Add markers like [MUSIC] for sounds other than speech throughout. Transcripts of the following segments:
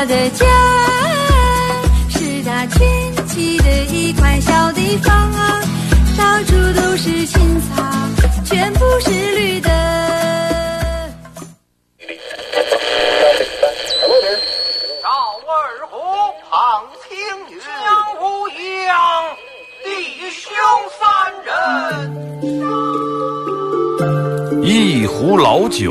我的家是它群起的一块小地方啊，到处都是青草，全部是绿的。赵二虎旁听云，江无恙，弟兄三人。一壶老酒，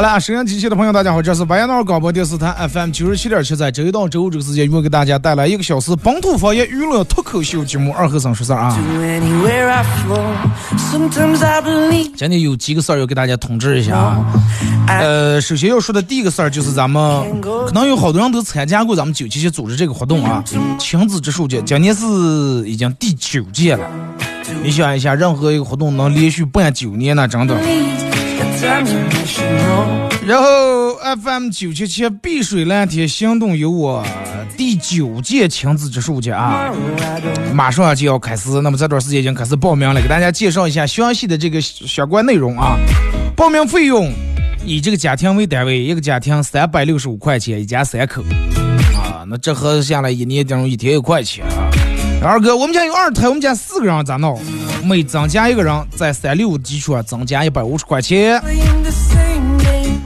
好了，收音机前的朋友，大家好，这是白彦淖尔广播电视台 FM 九十七点七，在周一到周五这个时间，又给大家带来一个小时本土方言娱乐脱口秀节目《二和尚说事儿》啊。今天有几个事儿要给大家通知一下啊。呃，首先要说的第一个事儿就是咱们可能有好多人都参加过咱们九七七组织这个活动啊，亲子植树节，今年是已经第九届了。你想一下，任何一个活动能连续办九年呢，真的。然后 FM 九七七碧水蓝天行动有我第九届亲子植树节啊，马上就要开始。那么这段时间已经开始报名了，给大家介绍一下详细的这个相关内容啊。报名费用以这个家庭为单位，一个家庭三百六十五块钱，一家三口啊。那这合下来一年等于一天一块钱啊。二哥，我们家有二胎，我们家四个人咋弄？每增加一个人，在三六基础上增加一百五十块钱。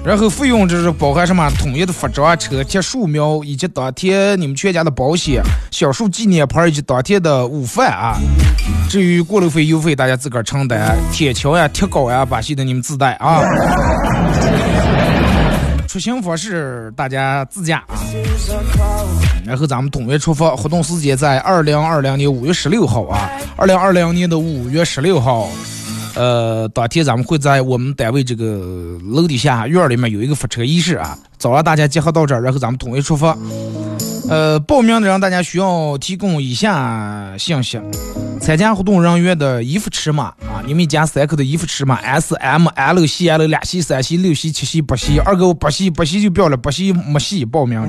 然后费用就是包含什么统一的服装、车贴、树苗，以及当天你们全家的保险、小树纪念牌以及当天的午饭啊。至于过路费、油费，大家自个儿承担。铁锹呀、铁镐呀，把戏的你们自带啊。出行方式大家自驾啊。然后咱们统一出发，活动时间在二零二零年五月十六号啊，二零二零年的五月十六号。呃，当天咱们会在我们单位这个楼底下院儿里面有一个发车仪式啊，早上大家集合到这儿，然后咱们统一出发。呃，报名的人大家需要提供以下信息：参加活动人员的衣服尺码啊，你们一家三口的衣服尺码 S、M、L、西 L 两系、三系、六系、七系、八系。二哥八系，八系就不要了，八系没系报名。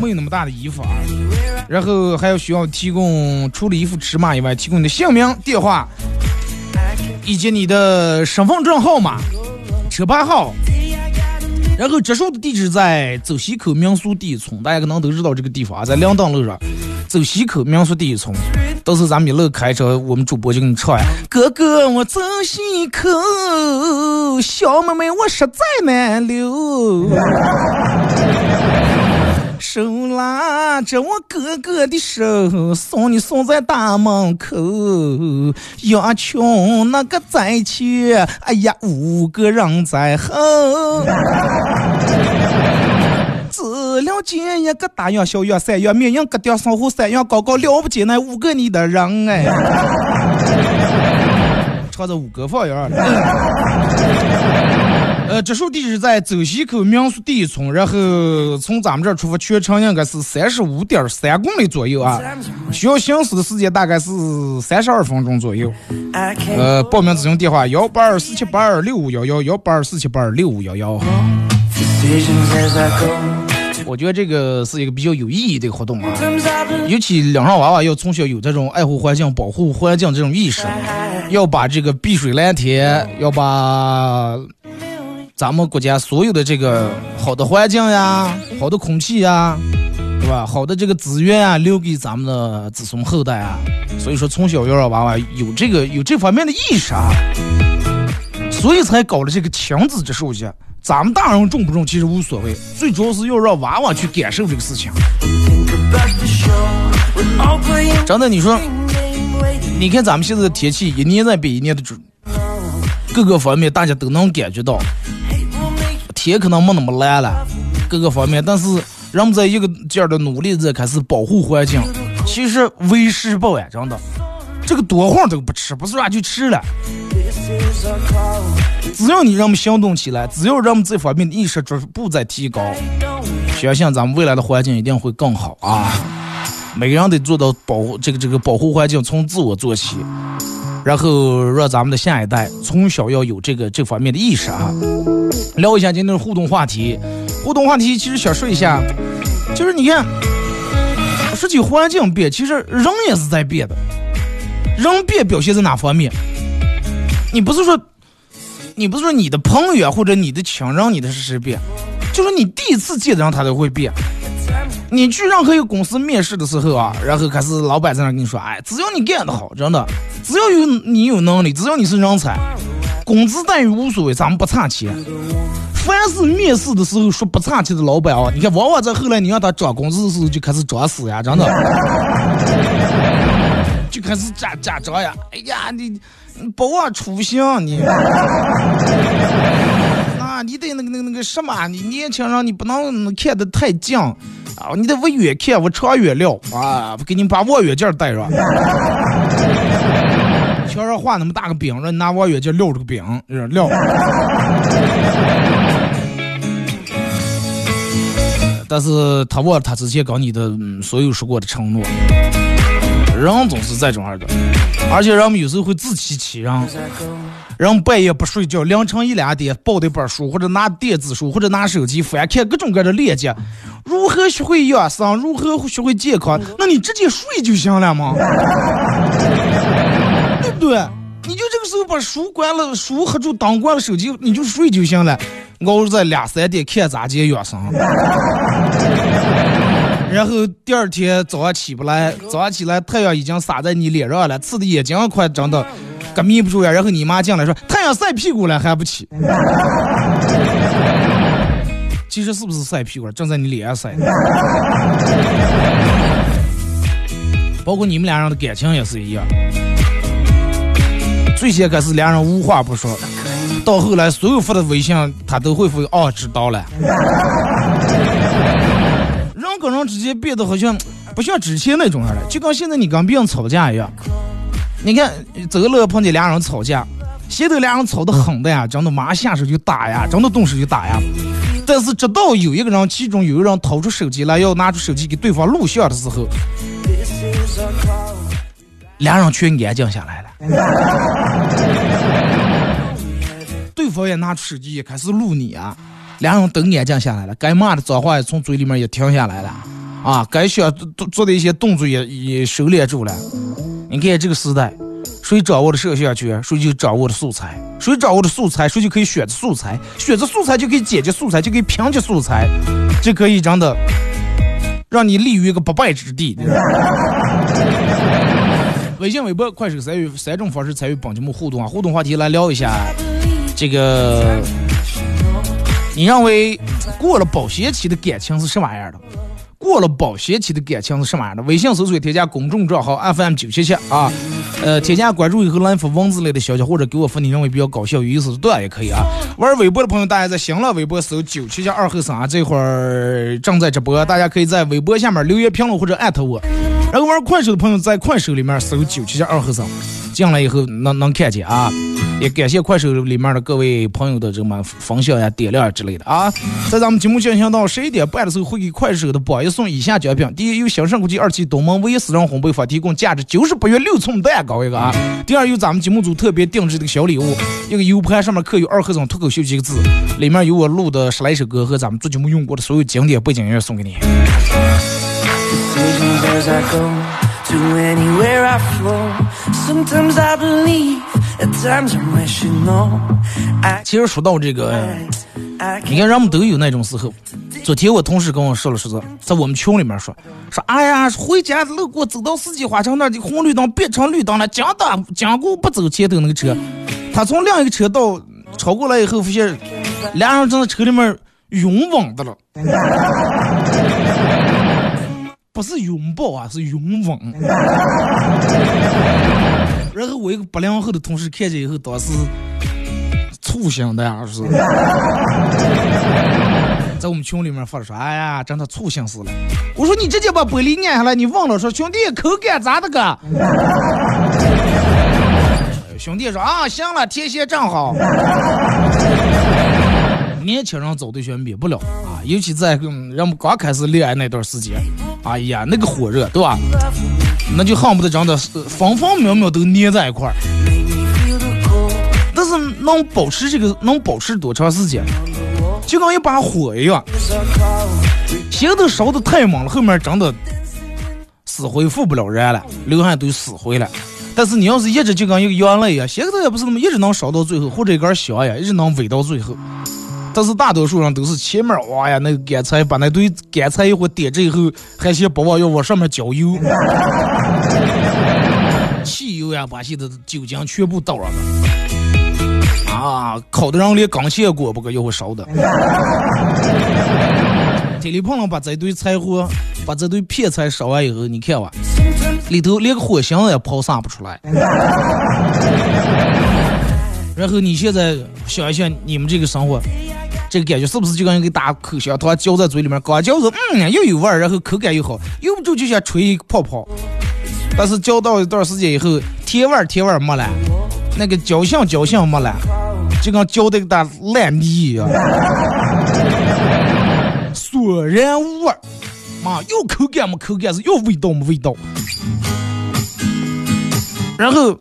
没有那么大的衣服啊。然后还要需要提供除了衣服尺码以外，提供你的姓名、电话，以及你的身份证号码、车牌号。然后植树的地址在走西口民俗第一村，大家可能都知道这个地方啊，在两档路上，走西口民俗第一村。到时候咱们一路开车，我们主播就给你唱呀：哥哥我走西口，小妹妹我实在难留。手拉着我哥哥的手，送你送在大门口。羊群那个在前，哎呀，五个人在后。只了见一个大羊、小羊、三羊、绵羊、疙瘩、上虎、三羊高高，了不起那五个你的人哎。唱着五个方言。呃，这处地址在走西口民宿第一村，然后从咱们这儿出发，全程应该是三十五点三公里左右啊，需要行驶的时间大概是三十二分钟左右。呃，报名咨询电话：幺八二四七八二六五幺幺，幺八二四七八二六五幺幺。我觉得这个是一个比较有意义的活动啊，尤其两上娃娃要从小有这种爱护环境、保护环境这种意识，要把这个碧水蓝天，要把。咱们国家所有的这个好的环境呀，好的空气呀，对吧？好的这个资源啊，留给咱们的子孙后代啊。所以说，从小要让娃娃有这个有这方面的意识啊，所以才搞了这个亲子这手节。咱们大人重不重其实无所谓，最主要是要让娃娃去感受这个事情。真的，你说，你看咱们现在的天气一年在比一年的准，各个方面大家都能感觉到。天可能没那么蓝了，各个方面，但是人们在一个劲儿的努力在开始保护环境。其实为时不晚，真的，这个多会都不吃，不是说就吃了。只要你让我们行动起来，只要让我们这方面的意识逐步在提高，相信咱们未来的环境一定会更好啊！每个人得做到保护这个这个保护环境，从自我做起，然后让咱们的下一代从小要有这个这方面的意识啊。聊一下今天的互动话题，互动话题其实想说一下，就是你看，实际环境变，其实人也是在变的。人变表现在哪方面？你不是说，你不是说你的朋友或者你的亲人，你的是谁变？就是你第一次见的人，他都会变。你去任何一个公司面试的时候啊，然后开始老板在那跟你说，哎，只要你干得好，真的，只要有你有能力，只要你是人才。工资待遇无所谓，咱们不差钱。凡是面试的时候说不差钱的老板啊，你看往往在后来你让他涨工资的时候就开始装死呀，真的，就开始假假装呀。哎呀，你不忘初心，你啊，你得那个那个那个什么，你年轻人你不能看得太近啊，你得往远看，往长远料啊，给你把望远镜带上。墙上画那么大个饼，让你拿望远镜撂这个饼，撂。但是他忘了他之前跟你的所有说过的承诺。人总是在这种样的，而且人们有时候会自欺欺人。人半夜不睡觉，凌晨一两点抱的本书，或者拿电子书，或者拿手机翻看各种各样的链接，如何学会养生，如何学会健康？那你直接睡就行了吗？对？你就这个时候把书关了，书合住灯关了，手机你就睡就行了。熬在两三点看咋接养生，[LAUGHS] 然后第二天早上起不来，早上起来太阳已经洒在你脸上了，刺的眼睛快睁的，可眯不住呀。然后你妈进来说太阳晒屁股了还不起，[LAUGHS] 其实是不是晒屁股了正在你脸上晒。包括你们俩人的感情也是一样，最先开始俩人无话不说。到后来，所有发的微信，他都会回哦，知道了。[LAUGHS] 人跟人之间变得好像不像之前那种样了，就跟现在你跟别人吵架一样。你看，走路碰见俩人吵架，现在俩人吵得很的呀，真的马上下手就打呀，真的动手就打呀。但是直到有一个人，其中有一个人掏出手机来要拿出手机给对方录像的时候，俩人全安静下来了。[LAUGHS] 对方也拿出手机也开始录你啊，两人都安静下来了，该骂的脏话也从嘴里面也停下来了，啊，该想做做的一些动作也也收敛住了。你看这个时代，谁掌握了摄像权，谁就掌握了素材；谁掌握了素材，谁就可以选择素材；选择素材就可以剪辑素材，就可以拼接素材，就可以真的让你立于一个不败之地。微信、微博、快手三与三种方式参与本节目互动啊，互动话题来聊一下。这个，你认为过了保鲜期的感情是什么样的？过了保鲜期的感情是什么样的？微信搜索添加公众账号 FM 九七七啊，呃，添加关注以后来发文字类的消息，或者给我发你认为比较搞笑有意思的段也可以啊。玩微博的朋友，大家在新浪微博搜九七七二后三，这会儿正在直播，大家可以在微博下面留言评论或者艾特我。然后玩快手的朋友在快手里面搜九七七二后三，进来以后能能看见啊。也感谢快手里面的各位朋友的这么分享呀、点亮之类的啊。在咱们节目进行到十一点半的时候，会给快手的榜一送以下奖品：第一，由兴盛国际二期东门唯一私人烘焙坊提供价值九十八元六寸蛋糕一个啊；第二，由咱们节目组特别定制的小礼物，一个 U 盘上面刻有“二和尚脱口秀”几个字，里面有我录的十来首歌和咱们做节目用过的所有经典背景音乐送给你。Decisions as I go to anywhere I flow. Sometimes I believe, at times I wish you know. I, 其实说到这个你看人们都有那种时候。昨天我同事跟我说了说是，在我们群里面说说，哎呀，回家路过走到四季花城那儿的红绿灯变成绿灯了，讲的讲过不走前头那个车，他从另一个车道超过来以后，发现俩人正在车里面拥吻的了，不是拥抱啊，是拥吻。[LAUGHS] 然后我一个八零后的同事看见以后，当时醋腥的呀，是。在我们群里面发了说，哎呀，真的醋腥死了。我说你直接把玻璃碾下来，你忘了说兄弟口感咋的个？[LAUGHS] 兄弟说啊，行了，天蝎正好。年轻人找对象免不了啊，尤其在嗯人们刚开始恋爱那段时间，哎呀，那个火热，对吧？那就恨不得真的是方方面面都粘在一块儿。但是能保持这个能保持多长时间？就跟一把火一样，As I call, 前头烧的太猛了，后面真的死灰复不了燃了，流汗都死灰了。但是你要是一直就跟一个羊泪一样，前头也不是那么一直能烧到最后，或者一根香呀，一直能煨到最后。但是大多数人都是前面哇呀，那个干柴把那堆干柴一会点着以后，还先把往要往上面浇油，[LAUGHS] 汽油呀，把些的酒精全部倒上了。啊，烤的人连钢线锅不个要会烧的。铁里碰了把这堆柴火，把这堆片柴烧完以后，你看哇，里头连个火星也抛洒不出来。[LAUGHS] 然后你现在想一想，你们这个生活，这个感觉是不是就跟一个大口香糖嚼在嘴里面，刚嚼着，嗯，又有味儿，然后口感又好，用不住就想吹泡泡。但是嚼到一段时间以后，甜味儿甜味儿没了，那个嚼香嚼香没了，就跟嚼的个大烂泥一样，索然无味儿。妈，有口感没口感是有味道没味道。然后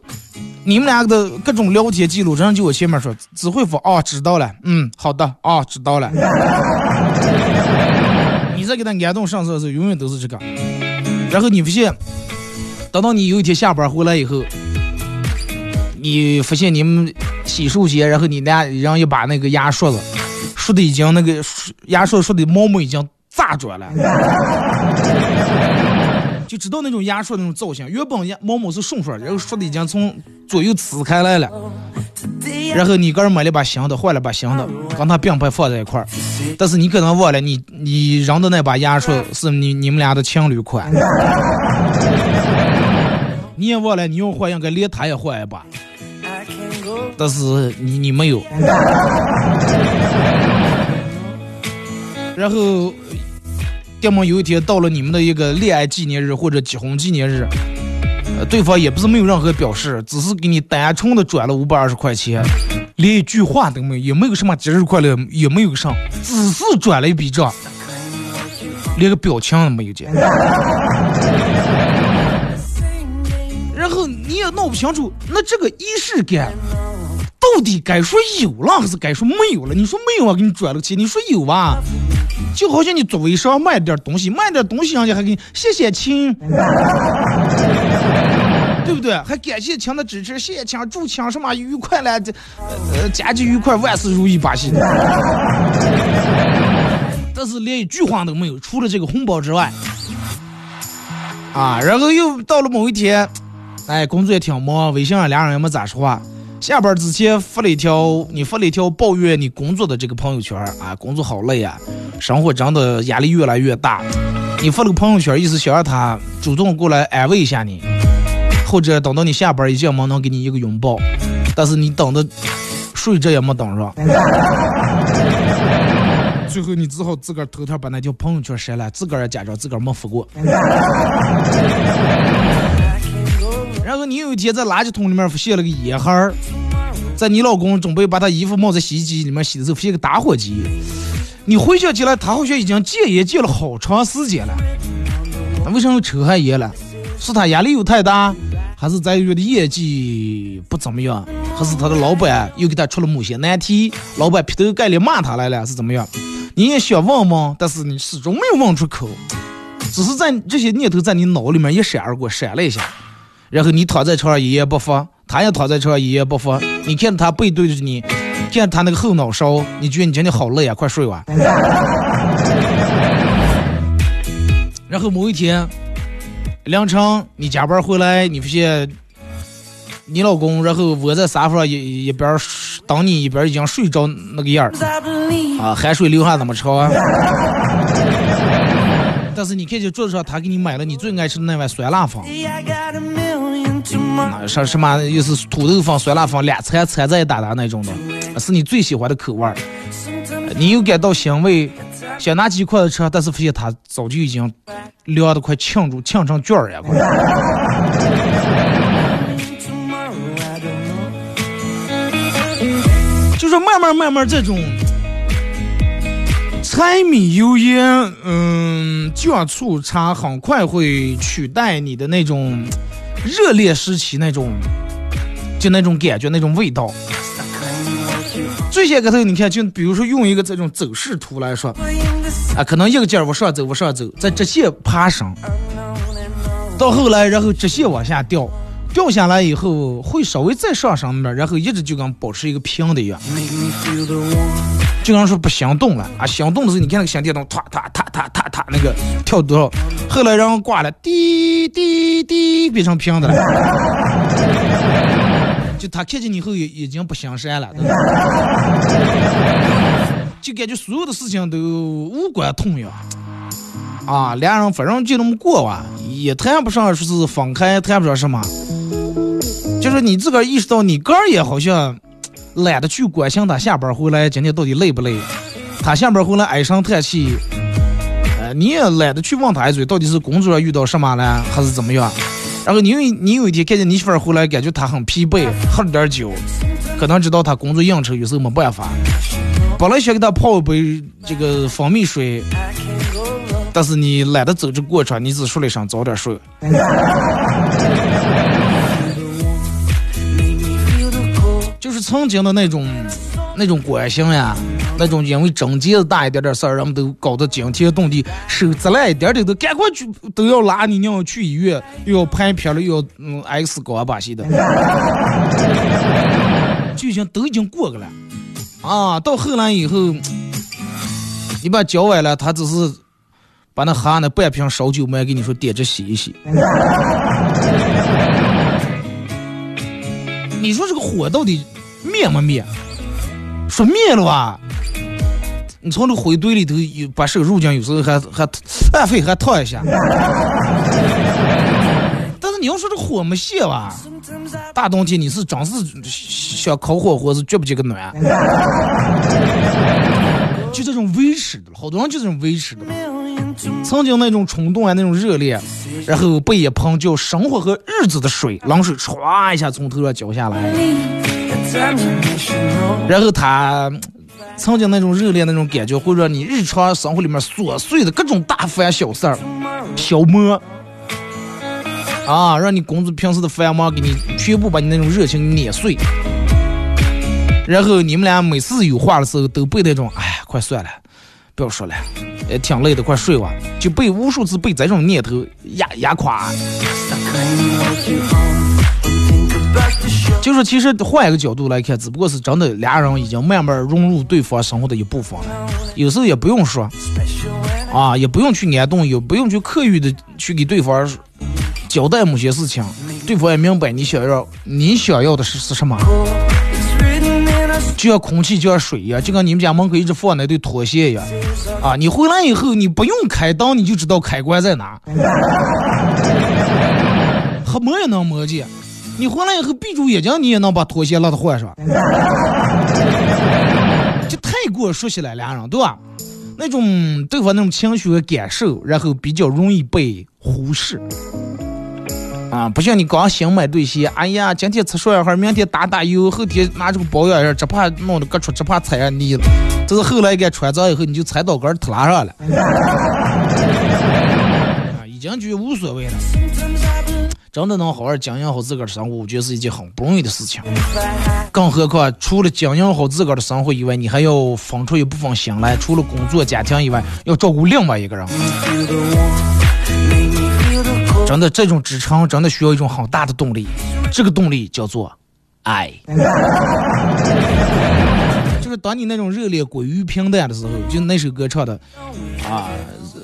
你们两个的各种聊天记录，人就我前面说，只会说啊知道了，嗯好的啊知道了。[LAUGHS] 你再给他安动上色的时候，永远都是这个。然后你发现，等到你有一天下班回来以后，你发现你们洗漱间，然后你俩人一把那个牙刷子，刷的已经那个牙刷刷的毛毛已经炸转了。就知道那种牙刷那种造型，原本牙毛毛是顺刷，然后刷的已经从左右呲开来了。然后你个人买了把新的，换了把新的，跟它并排放在一块儿。但是你可能忘了，你你扔的那把牙刷是你你们俩的情侣款。你也忘了，你用换应该连他也换一把，但是你你没有。[LAUGHS] 然后，要么有一天到了你们的一个恋爱纪念日或者结婚纪念日，呃，对方也不是没有任何表示，只是给你单纯的转了五百二十块钱，连一句话都没有，也没有什么节日快乐，也没有上，只是转了一笔账，连个表情都没有见。然后你也闹不清楚，那这个仪式感到底该说有了还是该说没有了？你说没有啊，给你转了个钱；你说有吧，就好像你做微商卖点东西，卖点东西，人家还给你谢谢亲，[LAUGHS] 对不对？还感谢亲的支持，谢谢亲，祝亲什么愉快了，这呃家庭愉快，万事如意，巴西的。但是连一句话都没有，除了这个红包之外，啊，然后又到了某一天。哎，工作也挺忙，微信上俩人也没咋说话。下班之前发了一条，你发了一条抱怨你工作的这个朋友圈啊，工作好累啊，生活真的压力越来越大。你发了个朋友圈，意思想让他主动过来安慰一下你，或者等到你下班一进门能给你一个拥抱，但是你等的睡着也没等上，[LAUGHS] 最后你只好自个儿偷偷把那条朋友圈删了，自个儿也假装自个儿没发过。你有一天在垃圾桶里面发现了个烟盒儿，在你老公准备把他衣服冒在洗衣机里面洗的时候，发现个打火机。你回想起来，他好像已经戒烟戒了好长时间了，那为什么抽上烟了？是他压力又太大，还是在于的业绩不怎么样，还是他的老板又给他出了某些难题，老板劈头盖脸骂他来了，是怎么样？你也想问问，但是你始终没有问出口，只是在这些念头在你脑里面一闪而过，闪了一下。然后你躺在床上一言不发，他也躺在床上一言不发。你看着他背对着你，看他那个后脑勺，你觉得你今天好累啊，快睡吧。然后某一天凌晨你加班回来，你发现你老公然后窝在沙发上一一边等你，一边已经睡着那个样儿啊，汗水流下那么长。[LAUGHS] 但是你看见桌子上他给你买了你最爱吃的那碗酸辣粉。什什么又是土豆粉、酸辣粉俩掺掺在一打打那种的，是你最喜欢的口味儿。你又感到欣慰，想拿几块的吃，但是发现它早就已经凉的快呛住、呛成卷儿呀！就是慢慢慢慢这种柴米油盐，嗯，酱醋茶，很快会取代你的那种。热恋时期那种，就那种感觉，那种味道。最先开头，你看，就比如说用一个这种走势图来说，啊，可能一个劲儿往上走，往上走，在直线爬升，到后来，然后直线往下掉，掉下来以后会稍微再上升点，然后一直就跟保持一个平的一样。就刚说不想动了啊，想动的时候，你看那个小电动，踏踏踏踏踏踏那个跳多少，后来然后挂了，滴滴滴，变成平的了。[LAUGHS] 就他看见你后也已经不想闪了，[LAUGHS] 就感觉所有的事情都无关痛痒啊，俩人反正就那么过吧，也谈不上说是分开，谈不上什么，就是你自个儿意识到你个儿也好像。懒得去关心他下班回来今天到底累不累，他下班回来唉声叹气，呃，你也懒得去问他一嘴，到底是工作上遇到什么了，还是怎么样？然后你有你有一天看见你媳妇回来，感觉她很疲惫，喝了点酒，可能知道他工作应酬有时候没办法，本来想给他泡一杯这个蜂蜜水，但是你懒得走这过程，你只说了一声早点睡。曾经的那种，那种关心呀，那种因为症结大一点点事儿，人们都搞得惊天动地，手指烂一点点都赶快去都要拉你娘去医院，又要拍片了，又要嗯 X 光把戏的，就已经都已经过去了，啊，到后来以后，你把脚崴了，他只是把那喝那半瓶烧酒卖给你说点着洗一洗。[LAUGHS] 你说这个火到底？灭没灭？说灭了吧？你从这灰堆里头有把手入进，有时候还还按费还烫一下。但是你要说这火没熄吧？大冬天你是真是想烤火或是绝不接个暖？就这种维持的，好多人就这种维持的。曾经那种冲动啊，那种热烈，然后被一盆叫生活和日子的水，冷水唰一下从头上浇下来。然后他曾经那种热烈那种感觉，会让你日常生活里面琐碎的各种大烦小事儿消磨啊，让你工作平时的繁忙给你全部把你那种热情碾碎。然后你们俩每次有话的时候，都被那种哎，快算了，不要说了，也挺累的，快睡吧，就被无数次被这种念头压压垮。就是其实换一个角度来看，只不过是真的俩人已经慢慢融入对方生活的一部分了。有时候也不用说，啊，也不用去安顿，也不用去刻意的去给对方交代某些事情，对方也明白你想要你想要的是是什么。就像空气就像水一样，就跟你们家门口一直放那对拖鞋一样啊！你回来以后，你不用开灯，你就知道开关在哪，[LAUGHS] 还摸也能摸见。你回来以后闭住眼睛，你也能把拖鞋拉到换上。[LAUGHS] 就太过熟悉了，俩人对吧？那种对方那种情绪和感受，然后比较容易被忽视。啊，不像你刚新买对鞋，哎呀，今天吃涮一会，明天打打油，后天拿这个保养一下，只怕弄得各处，只怕踩上泥了。这是后来给穿脏以后，你就踩到跟儿拉上了。[LAUGHS] 啊，已经就无所谓了。真的能好好经营好自个儿的生活，我觉得是一件很不容易的事情。更何况，除了经营好自个儿的生活以外，你还要分出一部分心来，除了工作、家庭以外，要照顾另外一个人。真的，这种支撑真的需要一种很大的动力，这个动力叫做爱。[LAUGHS] 就是当你那种热烈归于平淡的时候，就那首歌唱的啊。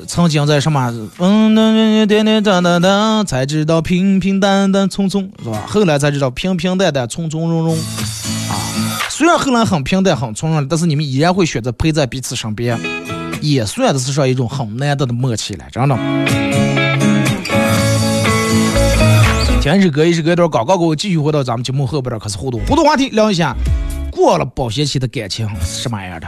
曾经在什么嗯嗯点点噔噔噔，才知道平平淡淡匆匆是吧？后来才知道平平淡淡从从容容啊。虽然后来很平淡很从容，但是你们依然会选择陪在彼此身边，也算的是上一种很难得的默契了，真的。听一首歌，一首歌段广告过后，继续回到咱们节目后边开始互动，互动话题聊一下，过了保鲜期的感情是什么样的？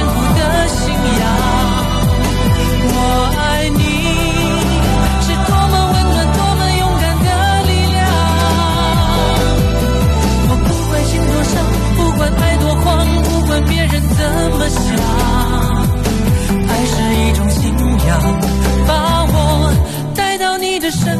管别人怎么想，爱是一种信仰，把我带到你的身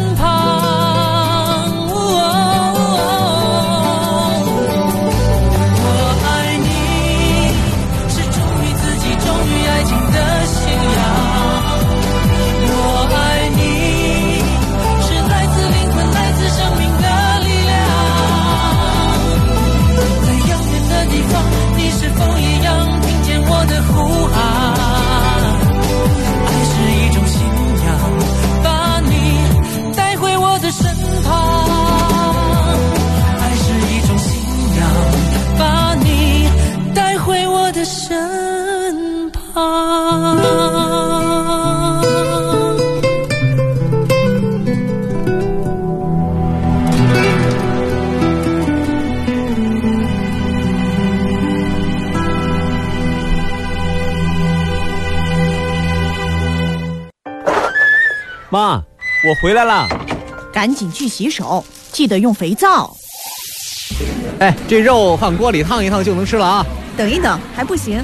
啊妈我回来了。赶紧去洗手记得用肥皂。哎这肉放锅里烫一烫就能吃了啊。等一等还不行。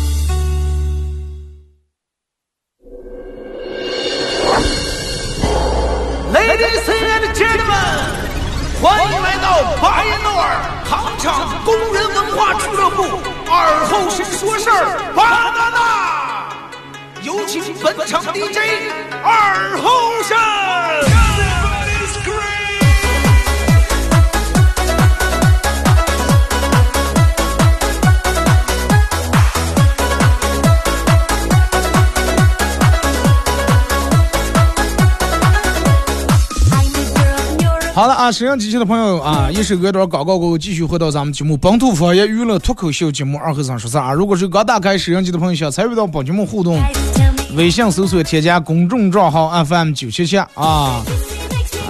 DJ 二后生。好了啊，沈阳机器的朋友啊，一首歌段广告过后，继续回到咱们节目本土方言娱乐脱口秀节目二和三说事啊。如果是刚打开沈阳机的朋友，想参与到本节目互动，微信搜索添加公众账号 FM 九七七啊，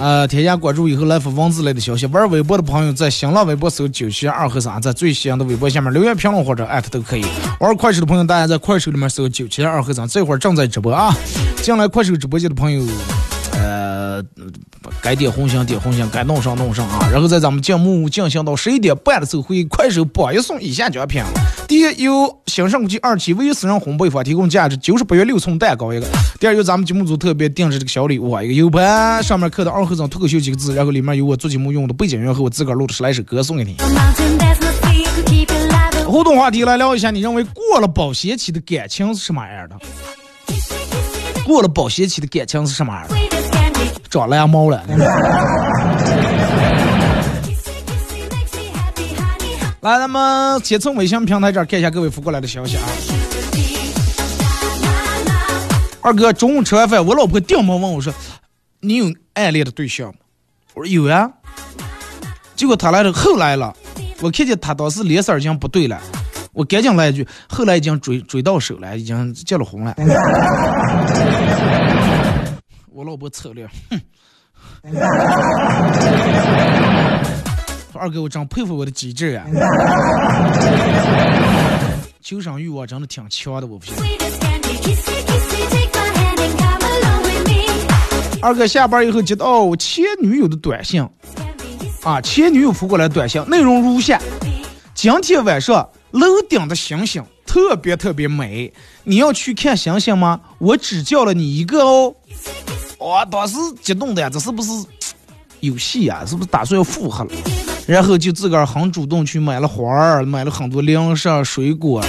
呃，添加关注以后来发文字类的消息。玩微博的朋友在新浪微博搜九七二和三，在最新的微博下面留言评论或者艾特都可以。玩快手的朋友，大家在快手里面搜九七二和三，这会儿正在直播啊。进来快手直播间的朋友。呃，该点红心点红心，该弄上弄上啊！然后在咱们节目进行到十一点半的时候，会快手播一送以下奖品：第一，由新上国际二期唯一私人烘焙坊提供价值九十八元六寸蛋糕一个；第二，由咱们节目组特别定制这个小礼物啊，一个 U 盘上面刻的“二和尚脱口秀”几个字，然后里面有我做节目用的背景音乐和我自个儿录的十来首歌送给你。互动话题来聊一下，你认为过了保鲜期的感情是什么样的？过了保鲜期的感情是什么样的？长蓝猫了。来，咱们先从微信平台这儿看一下各位发过来的消息啊。二哥，中午吃完饭，我老婆顶门问我说：“你有暗恋的对象吗？”我说：“有呀。”结果他来了，后来了，我看见他当时脸色已经不对了，我赶紧来一句：“后来已经追追到手了，已经结了婚了。”我老婆策略，哼。[LAUGHS] 二哥，我真佩服我的机智啊！求生欲望真的挺强的，我不信。二哥下班以后接到前女友的短信，啊，前女友发过来短信，内容如下：今天晚上楼顶的星星特别特别美，你要去看星星吗？我只叫了你一个哦。我当时激动的呀，这是不是有戏啊？是不是打算要复合了？然后就自个儿很主动去买了花儿，买了很多零食、水果，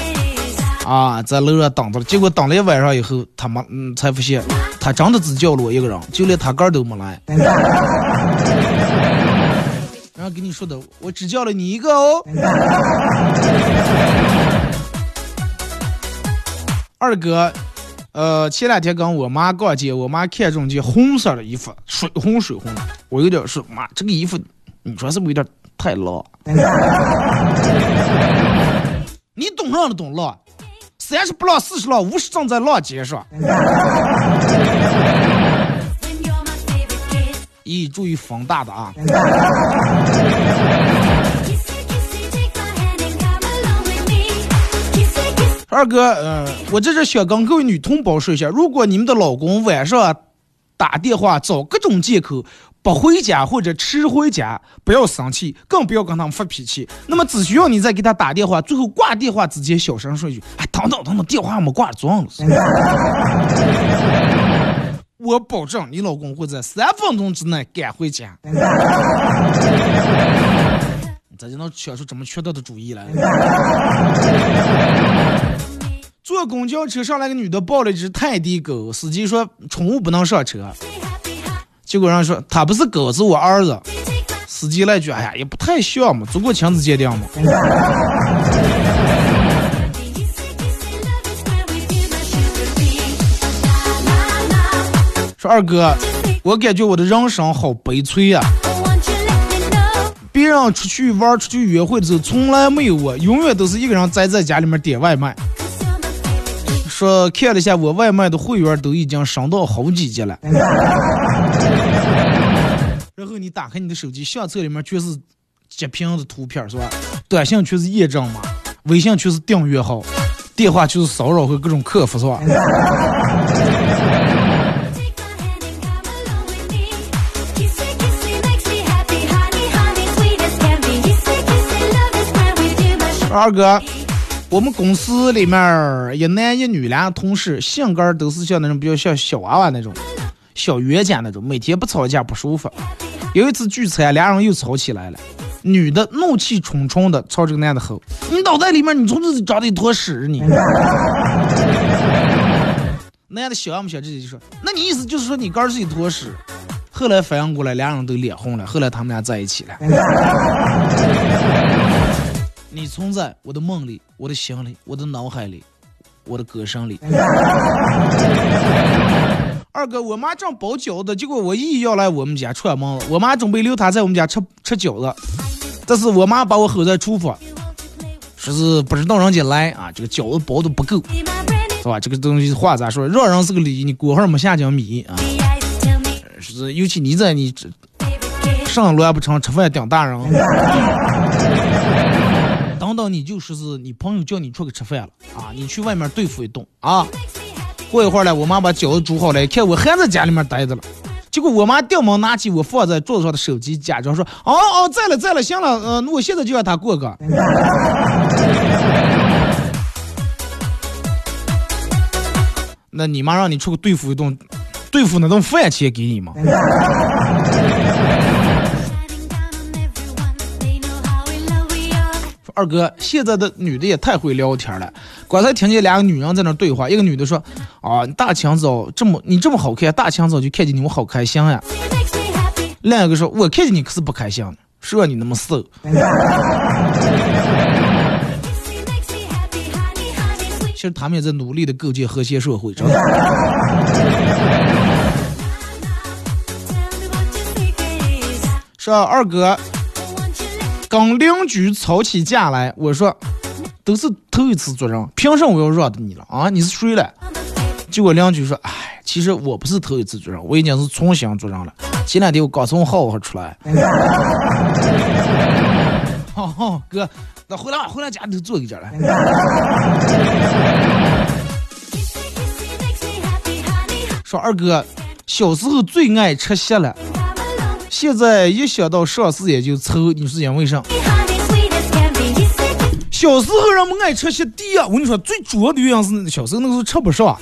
啊，在楼上等着。结果等了一晚上以后，他妈嗯才发现，他真的只叫了我一个人，就连他哥都没来。[LAUGHS] 然后跟你说的，我只叫了你一个哦。[LAUGHS] 二哥。呃，前两天跟我妈逛街，我妈看中件红色的衣服，水红水红的，我有点说，妈，这个衣服，你说是不是有点太老？你懂上的懂辣，三十不辣，四十辣，五十正在辣街上。咦，注意风大的啊！二哥，嗯，我这是想跟各位女同胞说一下，如果你们的老公晚上打电话找各种借口不回家或者迟回家，不要生气，更不要跟他们发脾气。那么只需要你在给他打电话，最后挂电话之前小声说一句：“哎，等等等等，电话没挂，撞了。” [LAUGHS] 我保证你老公会在三分钟之内赶回家。这就能想出这么缺德的主意来。[LAUGHS] 坐公交车上来个女的抱了一只泰迪狗，司机说宠物不能上车，结果人说他不是狗，是我儿子。司机来句哎呀也不太像嘛，足够亲子鉴定嘛。说二哥，我感觉我的人生好悲催呀。别人出去玩、出去约会的时候，从来没有我，永远都是一个人宅在家里面点外卖。说看了一下我外卖的会员都已经升到好几级了。[LAUGHS] 然后你打开你的手机，相册里面全是截屏的图片，是吧？短信全是验证码，微信全是订阅号，电话就是骚扰和各种客服，是吧？二哥，我们公司里面一男一女两个同事，性格都是像那种比较像小娃娃那种，小冤家那种，每天不吵架不舒服。有一次聚餐，俩人又吵起来了。女的怒气冲冲的朝这个男的吼：“你脑袋里面你从这长的一坨屎你！” [LAUGHS] 男的想不想直接就说：“那你意思就是说你哥是一坨屎？”后来反应过来，俩人都脸红了。后来他们俩在一起了。你存在我的梦里，我的心里，我的脑海里，我的歌声里。[LAUGHS] 二哥，我妈正包饺子，结果我姨要来我们家串门了，我妈准备留她在我们家吃吃饺子，但是我妈把我吼在厨房，说是不知道人家来啊，这个饺子包的不够，是吧？这个东西话咋说？让人是个礼，你过会儿没下江米啊。是，尤其你在你上乱不成，吃饭顶大人。你就说是你朋友叫你出去吃饭了啊，你去外面对付一顿啊。过一会儿呢，我妈把饺子煮好了，看我还在家里面待着了。结果我妈掉忙拿起我放在桌子上的手机，假装说：“哦哦，在了在了，行了，嗯，我现在就让他过个。[LAUGHS] ”那你妈让你出去对付一顿，对付那顿饭钱给你吗？二哥，现在的女的也太会聊天了。刚才听见两个女人在那对话，一个女的说：“啊，大清早这么你这么好看，大清早就看见你，我好开心呀。[LAUGHS] ”另一个说：“我看见你可是不开心的，说你那么瘦。”其实他们也在努力的构建和谐社会，真的。[LAUGHS] 说二哥。跟邻居吵起架来，我说都是头一次做人，凭什么我要让着你了啊？你是谁了？结果邻居说：“哎，其实我不是头一次做人，我已经是重新做人了。前两天我刚从号上出来。”好好哥，那回来回来家里头坐一家来。说二哥，小时候最爱吃蟹了。现在一想到上市也就愁，你说因为啥？小时候人们爱吃些第二，我跟你说，最主要的原因是小时候那个时候吃不上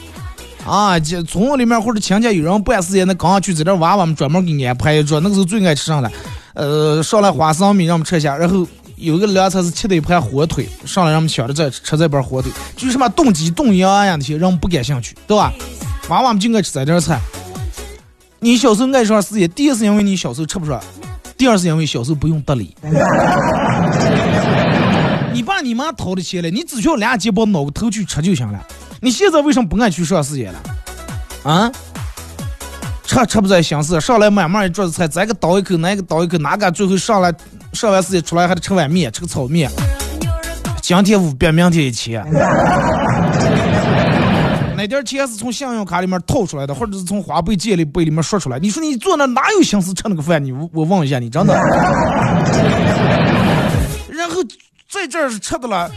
啊，这村里面或者亲戚有人办事业，那刚上去在这娃娃们专门给你安排一桌，那个时候最爱吃上了，呃，上来花生米让我们吃一下，然后有个凉菜是切的一盘火腿，上来让我们抢着在吃这盘火腿，就是什么冻鸡、冻鸭呀那些，让我们不感兴趣，对吧？娃娃们就爱吃这点菜。你小时候爱上事业，第一是因为你小时候吃不上，第二是因为小时候不用得理。[LAUGHS] 你爸你妈掏的钱了，你只需要俩肩膀挠个头去吃就行了。你现在为什么不爱去上事业了？啊？吃吃不在心思，上来满满一桌子菜，这个倒一口，那个倒一口，哪个最后上来上完事业出来还得吃碗面，吃个炒面。今天五百，明天一千。那点钱是从信用卡里面掏出来的，或者是从花呗借里背里面说出来。你说你坐那哪有心思吃那个饭？你我问一下你，真的。[LAUGHS] 然后在这儿是吃的了，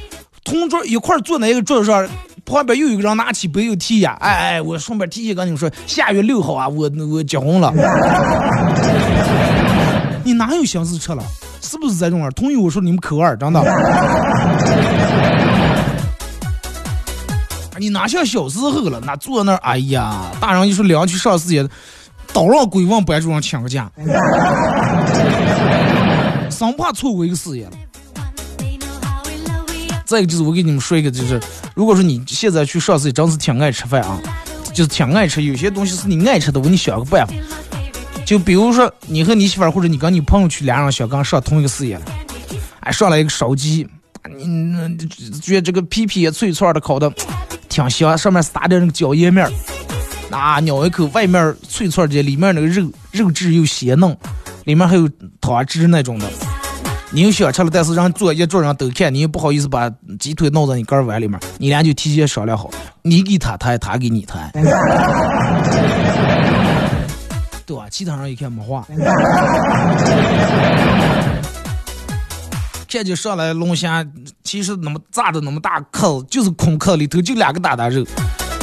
同桌一块坐那一个桌子上，旁边又有个人拿起杯又提呀，哎哎，我顺便提前跟你们说，下月六号啊，我我结婚了。[LAUGHS] 你哪有心思吃了？是不是这种儿？同意我说你们口味真的。你哪像小时候了？那坐那儿，哎呀，大人一说两去上事业，倒让鬼王班主任请个假，生怕错过一个事业了。再一个就是我给你们说一个，就是如果说你现在去上事业，真是挺爱吃饭啊，就是挺爱吃，有些东西是你爱吃的，我给你想个办法。就比如说你和你媳妇儿或者你跟你朋友去，俩人想刚上同一个事业了，哎，上来一个烧鸡，你觉得这个皮皮也脆脆的烤的。挺香，上面撒点那个椒盐面儿，啊，咬一口，外面脆脆的，里面那个肉肉质又鲜嫩，里面还有汤汁那种的，你又想吃了，但是人坐一桌人都看，你又不好意思把鸡腿弄在你个碗里面，你俩就提前商量好，你给他抬，他给你抬，[LAUGHS] 对吧？其他人一看没话。看见上来龙虾，其实那么炸的那么大壳，就是空壳里头就两个大大肉，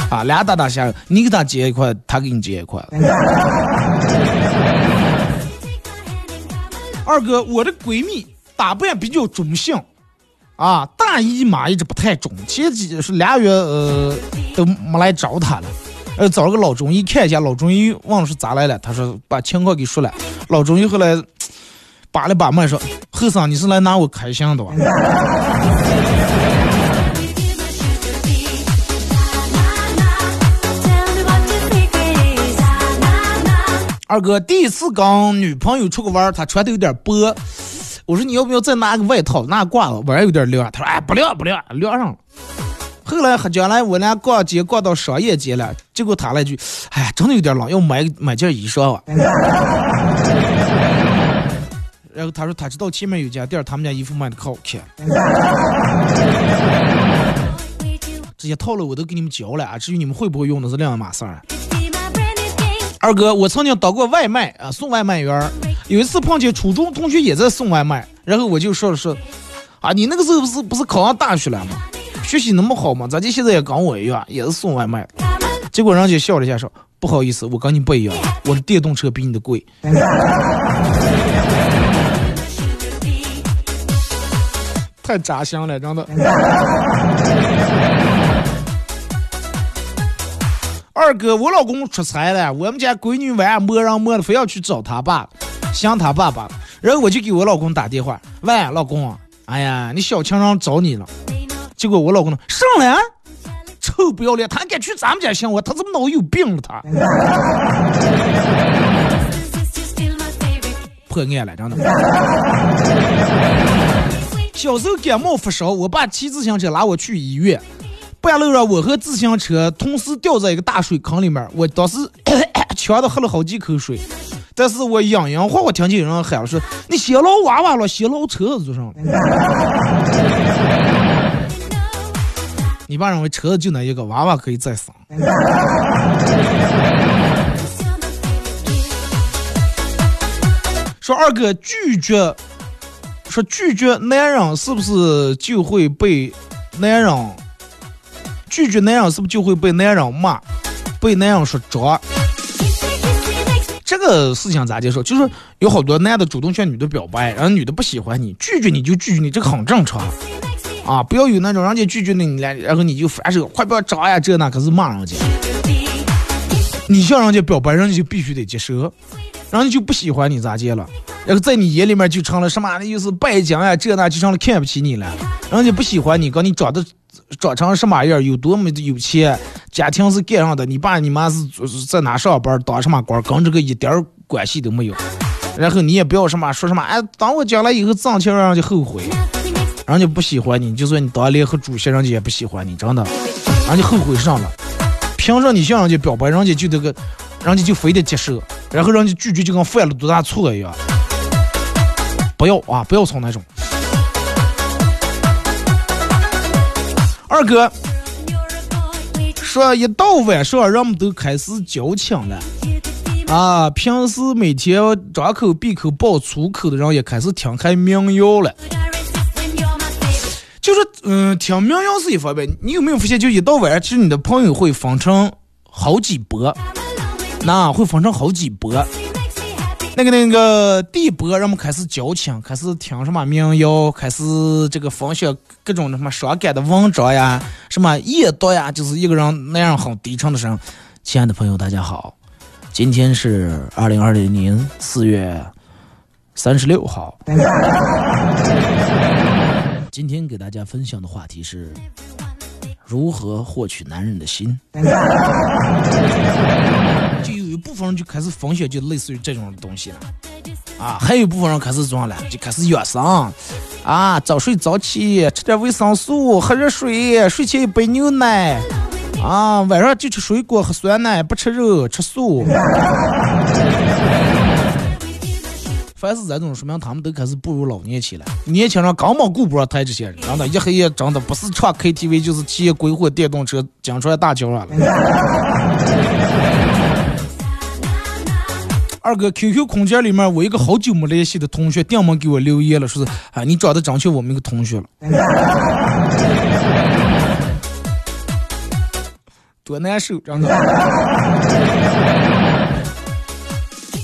啊，俩大大虾，你给他煎一块，他给你煎一块。二哥，我的闺蜜打扮比较中性，啊，大姨妈一直不太中，前几是俩月呃都没来找她了，呃找了个老中医看一下，老中医问是咋来了，他说把情况给说了，老中医后来把了把脉说，后生你是来拿我开箱的吧？二哥第一次跟女朋友出去玩，她穿的有点薄，我说你要不要再拿个外套，拿褂子，玩有点凉。他说哎不凉不凉，凉上了。后来将来我俩逛街逛到商业街了，结果他来句，哎真的有点冷，要买买件衣裳啊。然后他说他知道前面有家店，他们家衣服卖的可好看。这些套路我都给你们教了啊，至于你们会不会用，那是两码事儿。二哥，我曾经当过外卖啊，送外卖员。有一次碰见初中同学也在送外卖，然后我就说了说，啊，你那个时候不是不是考上大学了吗？学习那么好吗？咋就现在也跟我一样，也是送外卖？结果人家笑了一下说，不好意思，我跟你不一样，我的电动车比你的贵。太扎心了，真的。二哥，我老公出差了，我们家闺女玩磨人磨的，非要去找他爸，想他爸爸。然后我就给我老公打电话，喂，老公，哎呀，你小情人找你了。结果我老公呢，上来，臭不要脸，他敢去咱们家想我，他怎么脑有病了他？破案了，真的。小时候感冒发烧，我爸骑自行车拉我去医院。半路上，我和自行车同时掉在一个大水坑里面，我当时 [COUGHS] 呛的喝了好几口水，但是我隐隐约约听见有人喊了说：“你先捞娃娃了，先捞车子上。”你爸认为车子就那一个，娃娃可以再生。说二哥拒绝，说拒绝男人是不是就会被男人？拒绝男人是不是就会被男人骂，被男人说渣？这个事情咋接受？就是有好多男的主动向女的表白，然后女的不喜欢你，拒绝你就拒绝你，这个很正常啊！不要有那种人家拒绝你了，然后你就反手，快不要渣呀，这那可是骂人家。你向人家表白，人家就必须得接受，人家就不喜欢你咋接了？然后在你眼里面就成了什么？那就是败将呀，这那就成了看不起你了，人家不喜欢你，跟你长得。长成什么样？有多么有钱？家庭是干上的？你爸你妈是在哪上班？当什么官？跟这个一点关系都没有。然后你也不要什么说什么，哎，当我将来以后挣钱让人家后悔，人家不喜欢你，就算你当联合主席，人家也不喜欢你，真的，人家后悔上了。凭什么你向人家表白，人家就这个，人家就非得接受，然后人家拒绝就跟犯了多大错一样。不要啊，不要从那种。二哥说，一到晚上，人们都开始矫情了啊！平时每天张口闭口爆粗口的人，也开始听开民谣了。就是，嗯，听民谣是一方面，你有没有发现，就一到晚上，其实你的朋友会分成好几波，那会分成好几波。那个那个第一波，人们开始矫情，开始听什么民谣，开始这个分享各种什么伤感的文章呀，什么夜读呀，就是一个人那样很低沉的声。亲爱的朋友，大家好，今天是二零二零年四月三十六号。今天给大家分享的话题是如何获取男人的心。[LAUGHS] 就有一部分人就开始分享，就类似于这种东西了，啊，还有一部分人开始装了，就开始养生，啊，早睡早起，吃点维生素，喝热水，睡前一杯牛奶，啊，晚上就吃水果，喝酸奶，不吃肉，吃素。凡是这种，说明他们都开始步入老年期了。年轻人根本顾不上抬这些人，真的，一黑夜真的不是唱 KTV 就是骑鬼火电动车讲出来大桥上了。二哥，QQ 空间里面我一个好久没联系的同学，电门给我留言了，说是啊，你长得真像我们一个同学了，多难受，真的。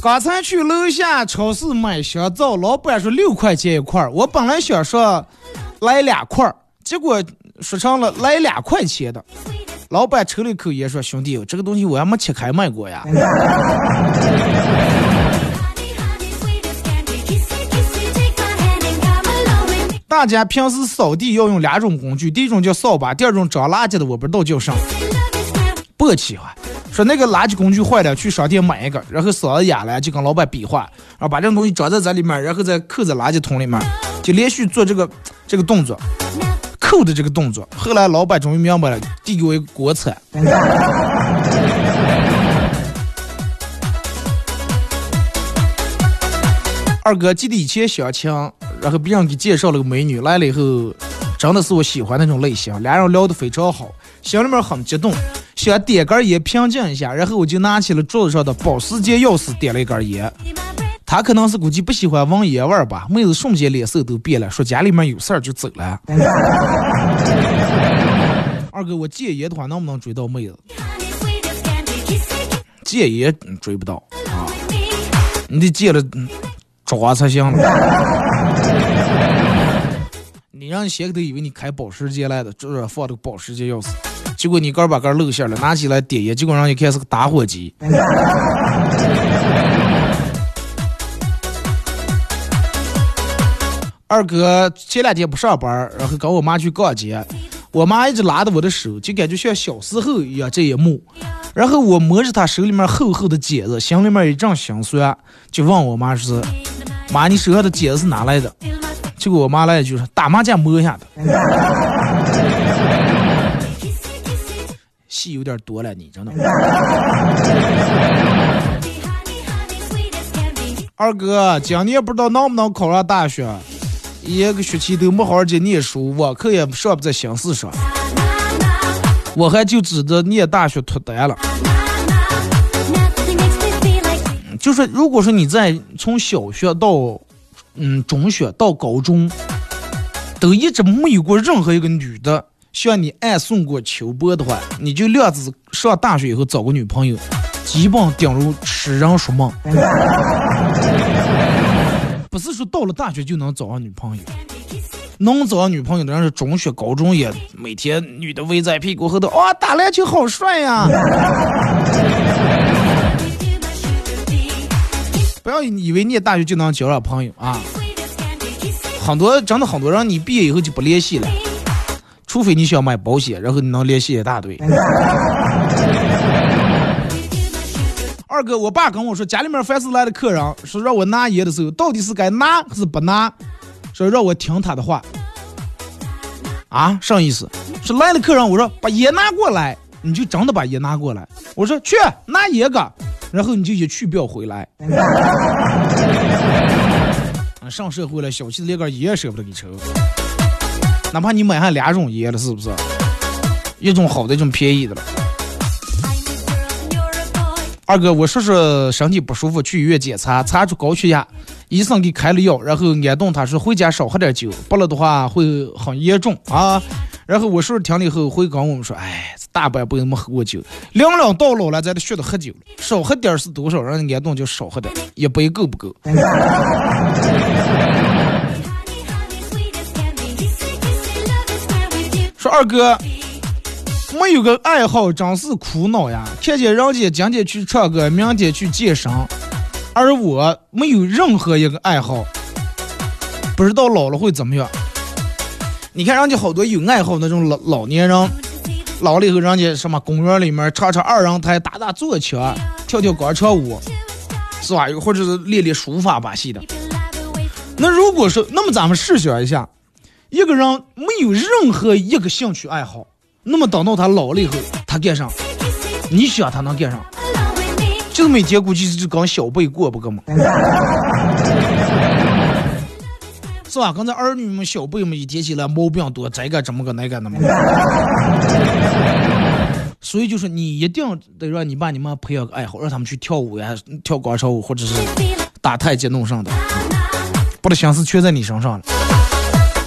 刚才去楼下超市买香皂，老板说六块钱一块儿。我本来想说来两块儿，结果说成了来两块钱的。老板抽了一口烟说：“兄弟，这个东西我还没切开卖过呀。”大家平时扫地要用两种工具，第一种叫扫把，第二种装垃圾的我不知道叫啥。簸箕话说那个垃圾工具坏了，去商店买一个，然后嗓子哑了就跟老板比划，然后把这个东西装在这里面，然后再扣在垃圾桶里面，就连续做这个这个动作，扣的这个动作。后来老板终于明白了，递给我一个锅铲。[LAUGHS] 二哥记得以前相亲，然后别人给介绍了个美女，来了以后，真的是我喜欢那种类型，俩人聊得非常好，心里面很激动，想点根烟平静一下，然后我就拿起了桌子上的保时捷钥匙点了一根烟。他可能是估计不喜欢闻烟味儿吧，妹子瞬间脸色都变了，说家里面有事儿就走了。[LAUGHS] 二哥，我戒烟的话能不能追到妹子？戒烟追不到啊，你得戒了。抓才行。你让鞋都以为你开保时捷来的，这是放的保时捷钥匙，结果你刚把杆露馅了，拿起来点烟，结果让你看是个打火机。[LAUGHS] 二哥前两天不上班，然后跟我妈去逛街，我妈一直拉着我的手，就感觉像小时候一样这一幕。然后我摸着她手里面厚厚的茧子，心里面一阵心酸，就问我妈说。妈，你手上的茧子是哪来的？结果我妈来一句说：“打麻将摸下的。”戏有点多了，你真的。[LAUGHS] 二哥，今年不知道能不能考上大学，一个学期都没好好去念书，网课也上不在心思上，我还就指着念大学脱单了。就是，如果说你在从小学到嗯中学到高中，都一直没有过任何一个女的像你暗送过秋波的话，你就量子上大学以后找个女朋友，基本顶如痴人说梦。[LAUGHS] 不是说到了大学就能找上女朋友，能找上女朋友的人是中学、高中也每天女的围在屁股后头，哇，打篮球好帅呀！[LAUGHS] 不要以为念大学就能交上朋友啊！很多真的很多人，你毕业以后就不联系了，除非你想买保险，然后你能联系一大堆。[LAUGHS] 二哥，我爸跟我说，家里面凡是来的客人，说让我拿烟的时候，到底是该拿还是不拿？说让我听他的话。啊，啥意思？说来了客人，我说把烟拿过来，你就真的把烟拿过来。我说去拿烟个。然后你就一去不要回来。[LAUGHS] 上社会了，小气的连根烟也舍不得给抽，哪怕你买上两种烟了，是不是？一种好的，一种便宜的了。二哥，我叔叔身体不舒服，去医院检查，查出高血压，医生给开了药，然后安顿他说回家少喝点酒，不了的话会很严重啊。然后我叔叔听了以后回跟我们说，哎。大半辈子没喝过酒，两两到老了，咱都学着喝酒了。少喝点是多少？让人安顿就少喝点，一杯够不够？说二哥没有个爱好，真是苦恼呀！看见人家今天去唱歌，明天去健身，而我没有任何一个爱好，不知道老了会怎么样？你看人家好多有爱好那种老老年人。老了以后，人家什么公园里面唱唱二人台，打打坐枪，跳跳广场舞，是吧？或者是练练书法把戏的。那如果说，那么咱们试想一下，一个人没有任何一个兴趣爱好，那么等到他老了以后，他干啥？你想他能干啥？就是每天估计就跟小辈过不个嘛。[LAUGHS] 是吧？刚才儿女们、小辈们一提起来毛病多，这个这么个那个那么个，[LAUGHS] 所以就是你一定得让你爸你妈培养个爱好，让他们去跳舞呀，跳广场舞或者是打太极弄上的，把这心思全在你身上了。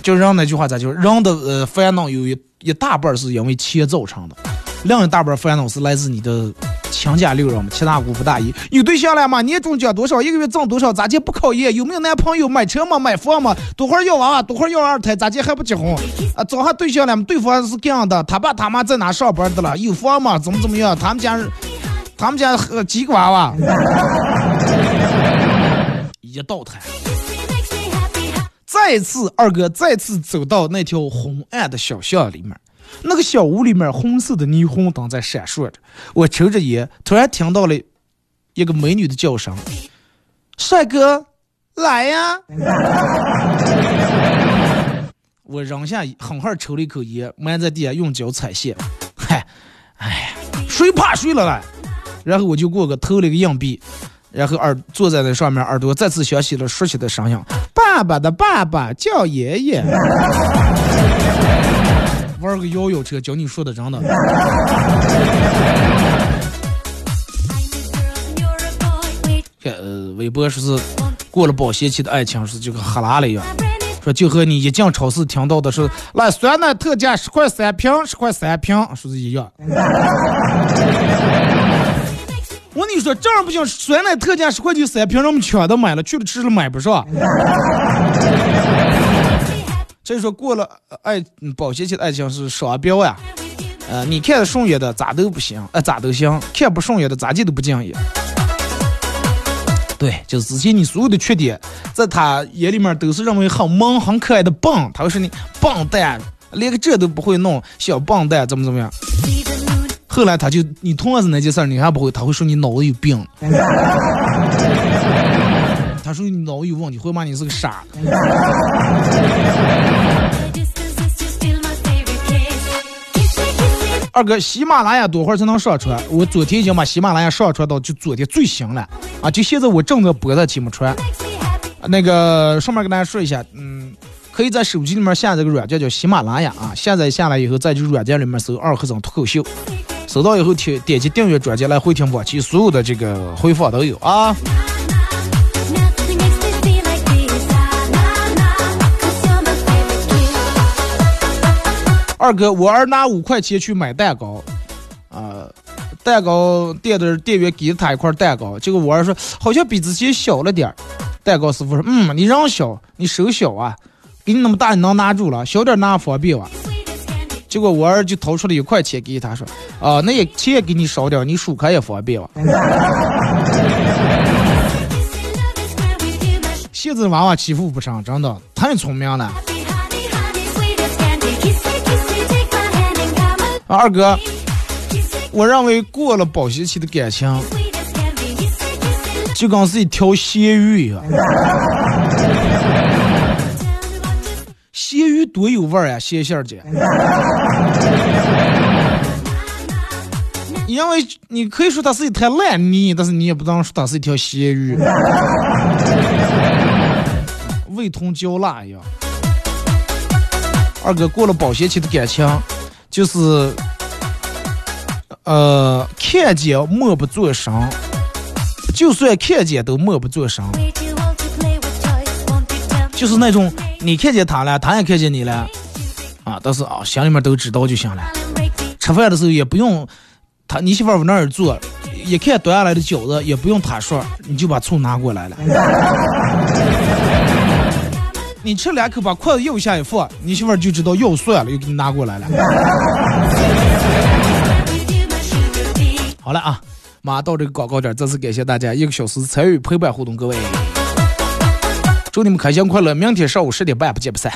就人那句话咋就是人的呃烦恼有一一大半是因为钱造成的，另一大半烦恼是来自你的。亲家六人嘛，七大姑八大姨，有对象了吗？年终奖多少？一个月挣多少？咋就不考研？有没有男朋友？买车吗？买房吗？多会儿要娃娃？多会儿要二胎？咋就还不结婚？啊，找下对象了吗？对方是这样的，他爸他妈在哪上班的了？有房吗？怎么怎么样？他们家，他们家几个娃娃？[LAUGHS] 一道台。再次，二哥再次走到那条昏暗的小巷里面。那个小屋里面，红色的霓虹灯在闪烁着。我抽着烟，突然听到了一个美女的叫声：“帅哥，来呀！” [LAUGHS] 我扔下狠狠抽了一口烟，埋在地下用脚踩线。嗨，哎，谁怕谁了来？然后我就过个偷了一个硬币，然后耳坐在那上面，耳朵再次响起了熟悉的声音：“爸爸的爸爸叫爷爷。[LAUGHS] ”玩个摇摇车，教你说的真的。[LAUGHS] 呃，微博说是过了保鲜期的爱情是就跟哈拉了一样，说就和你一进超市听到的是来酸奶特价十块三瓶，十块三瓶，说是一样。我跟你说，这样不行，酸奶特价十块就三瓶，人们抢都买了，去了吃了买不上。[LAUGHS] 所以说过了爱保鲜期的爱情是双标呀，呃，你看顺眼的咋都不行，呃，咋都行；看不顺眼的咋地都不敬意。对，就是之前你所有的缺点，在他眼里面都是认为很萌、很可爱的棒，他会说你棒蛋，连个这都不会弄，小棒蛋怎么怎么样。后来他就你同样是那件事儿，你还不会，他会说你脑子有病。[LAUGHS] 他说你脑子有问题，会骂你是个傻。二哥，喜马拉雅多会儿才能上传？我昨天已经把喜马拉雅上传到就昨天最新了啊！就现在我正在播的节目传。那个上面跟大家说一下，嗯，可以在手机里面下载个软件叫喜马拉雅啊，下载下来以后，在这软件里面搜二和尚脱口秀，收到以后点点击订阅专辑来回听播，其所有的这个回放都有啊。二哥，我儿拿五块钱去买蛋糕，啊，蛋糕店的店员给了他一块蛋糕，结果我儿说好像比之前小了点儿。蛋糕师傅说，嗯，你人小，你手小啊，给你那么大你能拿住了，小点拿方便啊。结果我儿就掏出了一块钱给他说，啊，那也钱给你少点，你数开也方便啊。[LAUGHS] 现在娃娃欺负不上，真的太聪明了。二哥，我认为过了保鲜期的感情，就跟是一条咸鱼一样。多有味儿呀，咸馅儿姐。[LAUGHS] 因为你可以说它是一滩烂泥，但是你也不能说它是一条咸鱼，味同嚼蜡一样。二哥过了保鲜期的感情。就是，呃，看见默不作声，就算看见都默不作声。就是那种你看见他了，他也看见你了，啊，但是啊，心里面都知道就行了。吃饭的时候也不用他，你媳妇往那儿坐，一看端下来的饺子，也不用他说，你就把醋拿过来了。[LAUGHS] 你吃两口，把筷子右下一放，你媳妇儿就知道要蒜了，又给你拿过来了。好了啊，马上到这个广告点，再次感谢大家一个小时参与陪伴互动，各位，祝你们开心快乐，明天上午十点半不见不散。